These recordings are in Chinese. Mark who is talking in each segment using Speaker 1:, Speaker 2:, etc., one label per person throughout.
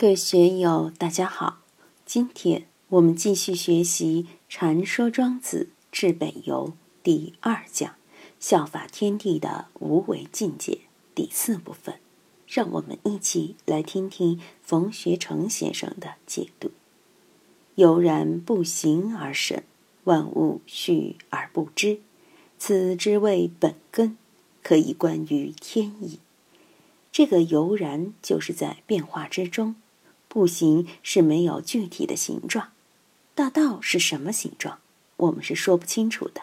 Speaker 1: 各位学友，大家好！今天我们继续学习《禅说庄子治北游》第二讲“效法天地的无为境界”第四部分，让我们一起来听听冯学成先生的解读：“悠然不形而神，万物序而不知，此之谓本根，可以观于天意。”这个悠然就是在变化之中。步行是没有具体的形状，大道是什么形状？我们是说不清楚的。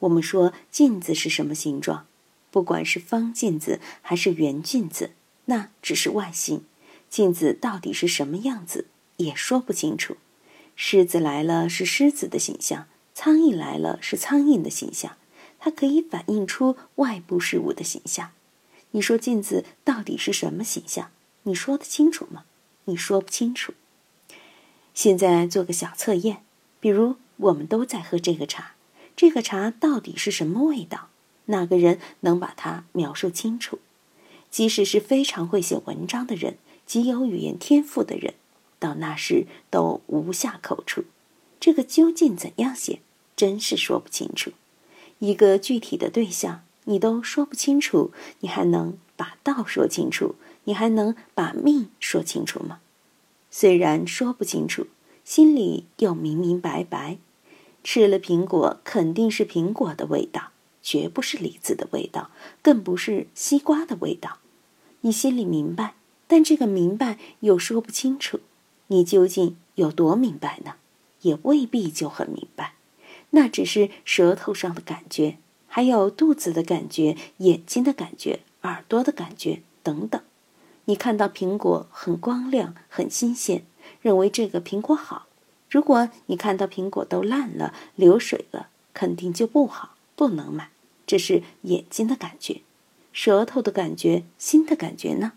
Speaker 1: 我们说镜子是什么形状？不管是方镜子还是圆镜子，那只是外形。镜子到底是什么样子，也说不清楚。狮子来了是狮子的形象，苍蝇来了是苍蝇的形象，它可以反映出外部事物的形象。你说镜子到底是什么形象？你说得清楚吗？你说不清楚。现在做个小测验，比如我们都在喝这个茶，这个茶到底是什么味道？哪个人能把它描述清楚？即使是非常会写文章的人，极有语言天赋的人，到那时都无下口处。这个究竟怎样写，真是说不清楚。一个具体的对象，你都说不清楚，你还能把道说清楚？你还能把命说清楚吗？虽然说不清楚，心里又明明白白。吃了苹果肯定是苹果的味道，绝不是李子的味道，更不是西瓜的味道。你心里明白，但这个明白又说不清楚。你究竟有多明白呢？也未必就很明白，那只是舌头上的感觉，还有肚子的感觉、眼睛的感觉、耳朵的感觉等等。你看到苹果很光亮、很新鲜，认为这个苹果好。如果你看到苹果都烂了、流水了，肯定就不好，不能买。这是眼睛的感觉，舌头的感觉，心的感觉呢？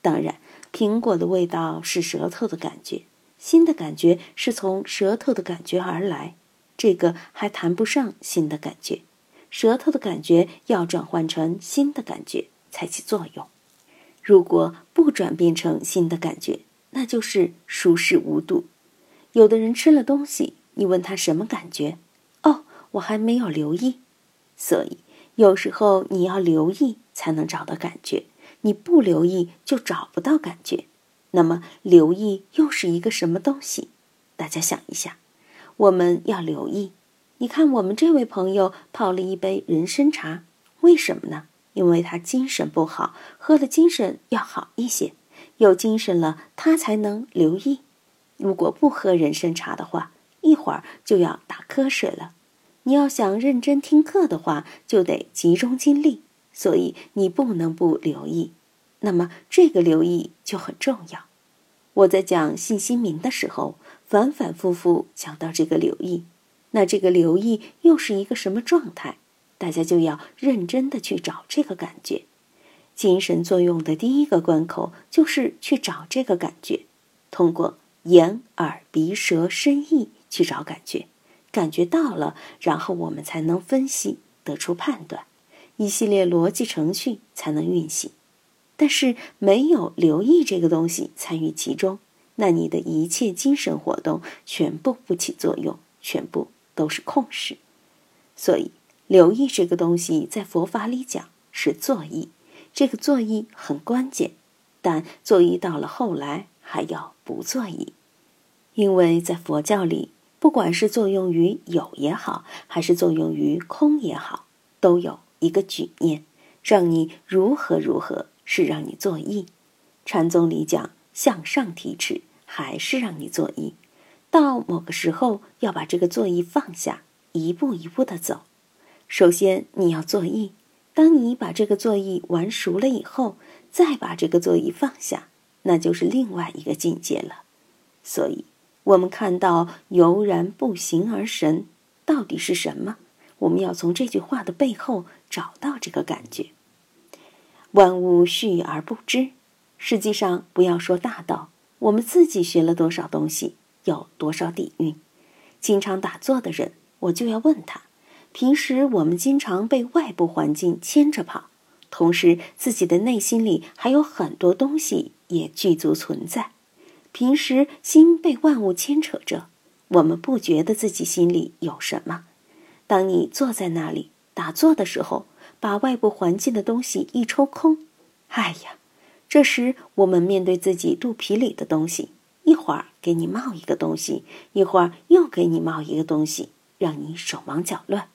Speaker 1: 当然，苹果的味道是舌头的感觉，心的感觉是从舌头的感觉而来，这个还谈不上心的感觉。舌头的感觉要转换成心的感觉才起作用。如果不转变成新的感觉，那就是熟视无睹。有的人吃了东西，你问他什么感觉？哦，我还没有留意。所以有时候你要留意才能找到感觉，你不留意就找不到感觉。那么留意又是一个什么东西？大家想一下，我们要留意。你看，我们这位朋友泡了一杯人参茶，为什么呢？因为他精神不好，喝了精神要好一些，有精神了他才能留意。如果不喝人参茶的话，一会儿就要打瞌睡了。你要想认真听课的话，就得集中精力，所以你不能不留意。那么这个留意就很重要。我在讲信心明的时候，反反复复讲到这个留意，那这个留意又是一个什么状态？大家就要认真的去找这个感觉，精神作用的第一个关口就是去找这个感觉，通过眼、耳、鼻、舌、身、意去找感觉，感觉到了，然后我们才能分析得出判断，一系列逻辑程序才能运行。但是没有留意这个东西参与其中，那你的一切精神活动全部不起作用，全部都是空事。所以。留意这个东西，在佛法里讲是作意，这个作意很关键。但作意到了后来还要不作意，因为在佛教里，不管是作用于有也好，还是作用于空也好，都有一个举念，让你如何如何，是让你作意。禅宗里讲向上提尺，还是让你作意。到某个时候，要把这个作意放下，一步一步的走。首先，你要作意。当你把这个作意玩熟了以后，再把这个作意放下，那就是另外一个境界了。所以，我们看到“悠然不形而神”到底是什么？我们要从这句话的背后找到这个感觉。万物序而不知，实际上不要说大道，我们自己学了多少东西，有多少底蕴。经常打坐的人，我就要问他。平时我们经常被外部环境牵着跑，同时自己的内心里还有很多东西也具足存在。平时心被万物牵扯着，我们不觉得自己心里有什么。当你坐在那里打坐的时候，把外部环境的东西一抽空，哎呀，这时我们面对自己肚皮里的东西，一会儿给你冒一个东西，一会儿又给你冒一个东西，让你手忙脚乱。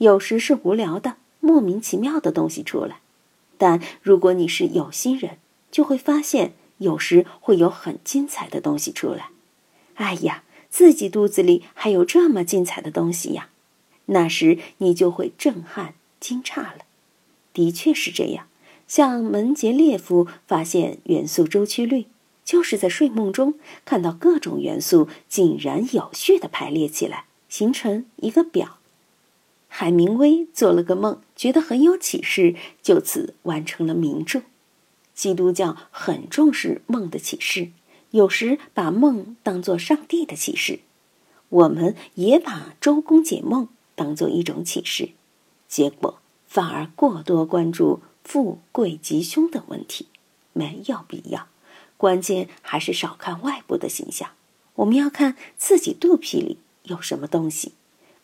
Speaker 1: 有时是无聊的、莫名其妙的东西出来，但如果你是有心人，就会发现有时会有很精彩的东西出来。哎呀，自己肚子里还有这么精彩的东西呀！那时你就会震撼、惊诧了。的确是这样。像门捷列夫发现元素周期律，就是在睡梦中看到各种元素井然有序的排列起来，形成一个表。海明威做了个梦，觉得很有启示，就此完成了名著。基督教很重视梦的启示，有时把梦当作上帝的启示。我们也把周公解梦当做一种启示，结果反而过多关注富贵吉凶等问题，没有必要。关键还是少看外部的形象，我们要看自己肚皮里有什么东西。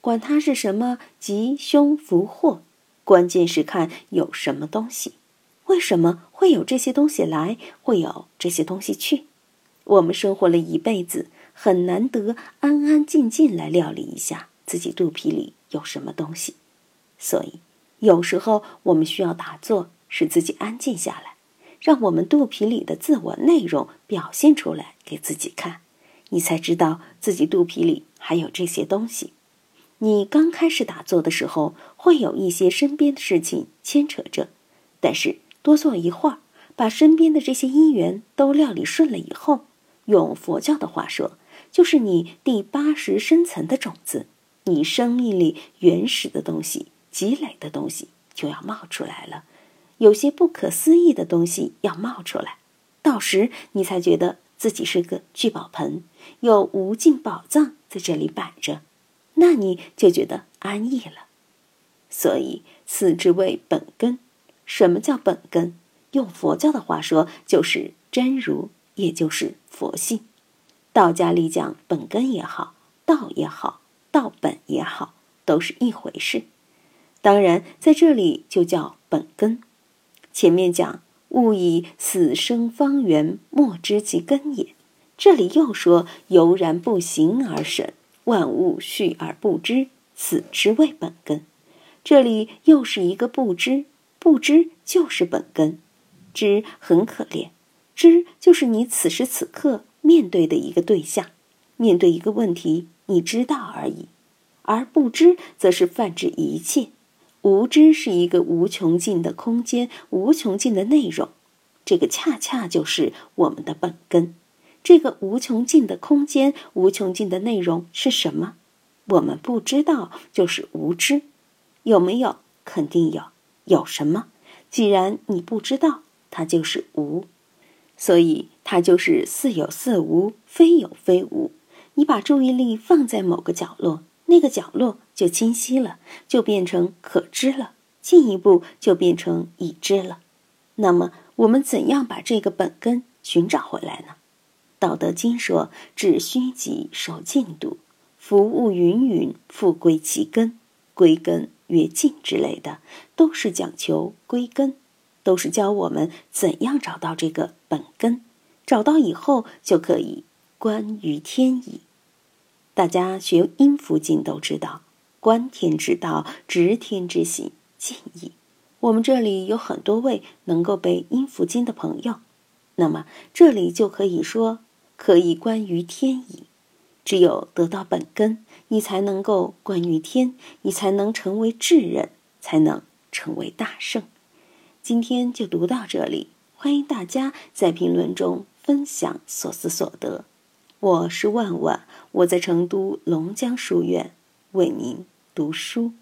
Speaker 1: 管它是什么吉凶福祸，关键是看有什么东西，为什么会有这些东西来，会有这些东西去？我们生活了一辈子，很难得安安静静来料理一下自己肚皮里有什么东西。所以，有时候我们需要打坐，使自己安静下来，让我们肚皮里的自我内容表现出来给自己看，你才知道自己肚皮里还有这些东西。你刚开始打坐的时候，会有一些身边的事情牵扯着，但是多坐一会儿，把身边的这些因缘都料理顺了以后，用佛教的话说，就是你第八十深层的种子，你生命里原始的东西、积累的东西就要冒出来了，有些不可思议的东西要冒出来，到时你才觉得自己是个聚宝盆，有无尽宝藏在这里摆着。那你就觉得安逸了，所以此之谓本根。什么叫本根？用佛教的话说，就是真如，也就是佛性。道家里讲本根也好，道也好，道本也好，都是一回事。当然，在这里就叫本根。前面讲勿以死生方圆，莫知其根也。这里又说悠然不行而审。万物蓄而不知，此之谓本根。这里又是一个不知，不知就是本根。知很可怜，知就是你此时此刻面对的一个对象，面对一个问题，你知道而已。而不知则是泛指一切，无知是一个无穷尽的空间，无穷尽的内容。这个恰恰就是我们的本根。这个无穷尽的空间，无穷尽的内容是什么？我们不知道，就是无知。有没有？肯定有。有什么？既然你不知道，它就是无。所以它就是似有似无，非有非无。你把注意力放在某个角落，那个角落就清晰了，就变成可知了。进一步就变成已知了。那么我们怎样把这个本根寻找回来呢？道德经说：“致虚极，守静笃，福物芸芸，复归其根。归根曰静之类的，都是讲求归根，都是教我们怎样找到这个本根。找到以后，就可以观于天矣。大家学阴符经都知道，观天之道，执天之行，静矣。我们这里有很多位能够背阴符经的朋友，那么这里就可以说。”可以观于天矣。只有得到本根，你才能够观于天，你才能成为智人，才能成为大圣。今天就读到这里，欢迎大家在评论中分享所思所得。我是万万，我在成都龙江书院为您读书。